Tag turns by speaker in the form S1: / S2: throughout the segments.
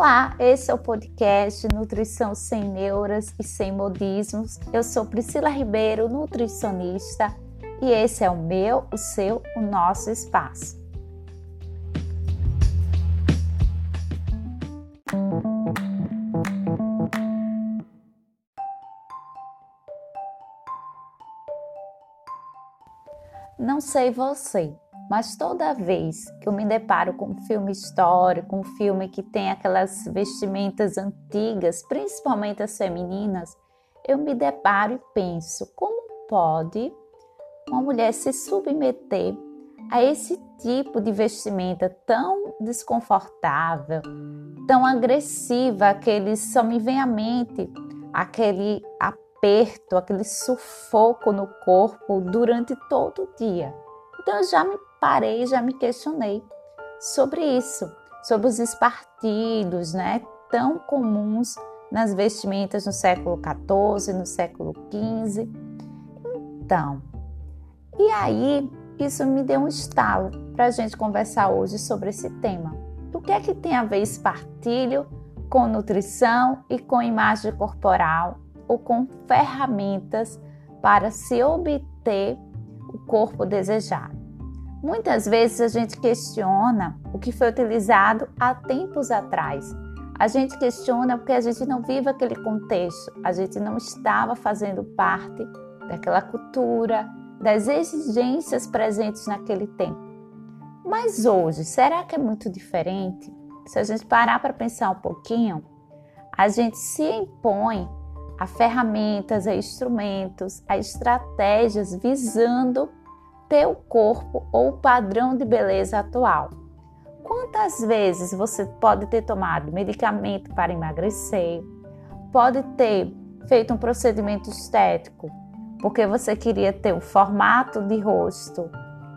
S1: Olá, esse é o podcast Nutrição Sem Neuras e Sem Modismos. Eu sou Priscila Ribeiro, nutricionista, e esse é o meu, o seu, o nosso espaço. Não sei você, mas toda vez que eu me deparo com um filme histórico, um filme que tem aquelas vestimentas antigas, principalmente as femininas, eu me deparo e penso: como pode uma mulher se submeter a esse tipo de vestimenta tão desconfortável, tão agressiva, aquele só me vem à mente aquele aperto, aquele sufoco no corpo durante todo o dia. Então eu já me parei, já me questionei sobre isso, sobre os espartilhos, né, tão comuns nas vestimentas no século XIV, no século XV. Então, e aí isso me deu um estalo para a gente conversar hoje sobre esse tema. O que é que tem a ver espartilho com nutrição e com imagem corporal ou com ferramentas para se obter o corpo desejado? Muitas vezes a gente questiona o que foi utilizado há tempos atrás. A gente questiona porque a gente não vive aquele contexto, a gente não estava fazendo parte daquela cultura, das exigências presentes naquele tempo. Mas hoje, será que é muito diferente? Se a gente parar para pensar um pouquinho, a gente se impõe a ferramentas, a instrumentos, a estratégias visando teu corpo ou o padrão de beleza atual. Quantas vezes você pode ter tomado medicamento para emagrecer, pode ter feito um procedimento estético porque você queria ter o formato de rosto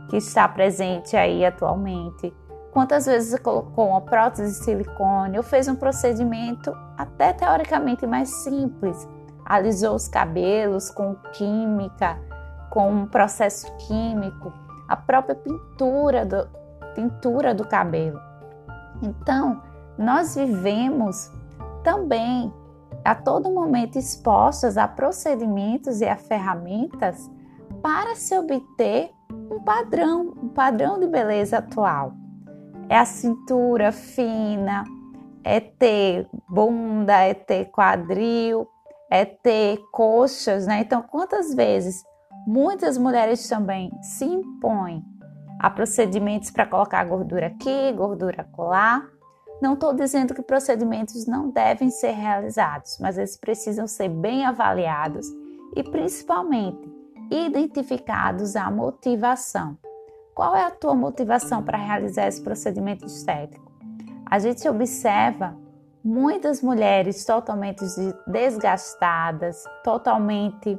S1: que está presente aí atualmente. Quantas vezes você colocou uma prótese de silicone ou fez um procedimento até teoricamente mais simples, alisou os cabelos com química, com um processo químico, a própria pintura do, pintura do cabelo. Então, nós vivemos também a todo momento expostas a procedimentos e a ferramentas para se obter um padrão, um padrão de beleza atual. É a cintura fina, é ter bunda, é ter quadril, é ter coxas, né? Então, quantas vezes Muitas mulheres também se impõem a procedimentos para colocar gordura aqui, gordura colar. Não estou dizendo que procedimentos não devem ser realizados, mas eles precisam ser bem avaliados e principalmente identificados a motivação. Qual é a tua motivação para realizar esse procedimento estético? A gente observa muitas mulheres totalmente desgastadas, totalmente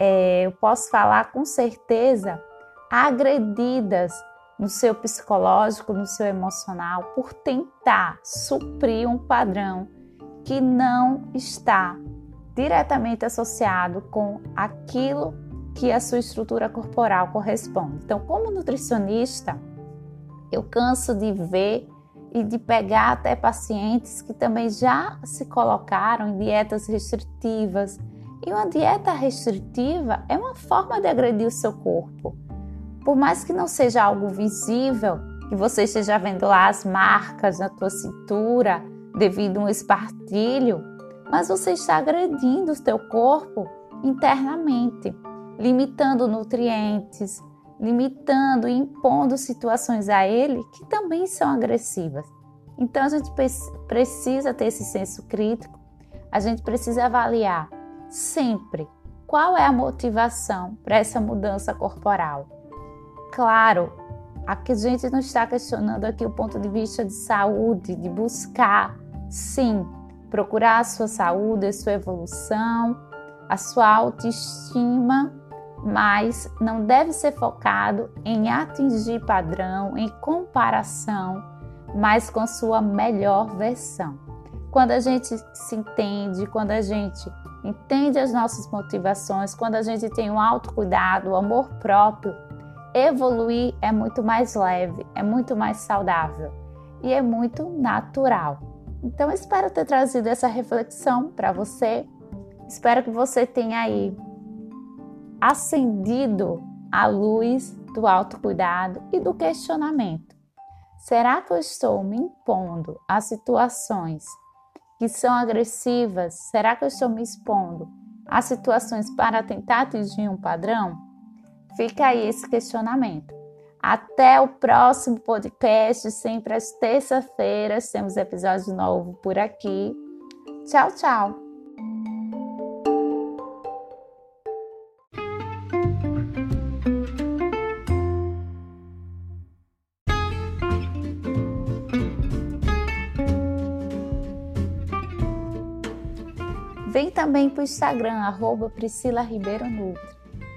S1: é, eu posso falar com certeza, agredidas no seu psicológico, no seu emocional, por tentar suprir um padrão que não está diretamente associado com aquilo que a sua estrutura corporal corresponde. Então, como nutricionista, eu canso de ver e de pegar até pacientes que também já se colocaram em dietas restritivas, e uma dieta restritiva é uma forma de agredir o seu corpo. Por mais que não seja algo visível, que você esteja vendo lá as marcas na tua cintura devido a um espartilho, mas você está agredindo o seu corpo internamente, limitando nutrientes, limitando e impondo situações a ele que também são agressivas. Então a gente precisa ter esse senso crítico, a gente precisa avaliar sempre qual é a motivação para essa mudança corporal. Claro, aqui a gente não está questionando aqui o ponto de vista de saúde, de buscar, sim, procurar a sua saúde, a sua evolução, a sua autoestima, mas não deve ser focado em atingir padrão, em comparação, mas com a sua melhor versão. Quando a gente se entende, quando a gente entende as nossas motivações, quando a gente tem um autocuidado, o amor próprio, evoluir é muito mais leve, é muito mais saudável e é muito natural. Então, espero ter trazido essa reflexão para você. Espero que você tenha aí acendido a luz do autocuidado e do questionamento. Será que eu estou me impondo a situações que são agressivas? Será que eu estou me expondo a situações para tentar atingir um padrão? Fica aí esse questionamento. Até o próximo podcast, sempre às terças-feiras, temos episódio novo por aqui. Tchau, tchau! Vem também para o Instagram, arroba Priscila Ribeiro Nutri.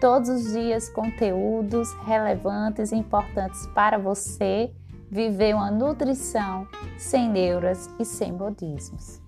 S1: Todos os dias conteúdos relevantes e importantes para você viver uma nutrição sem neuras e sem modismos.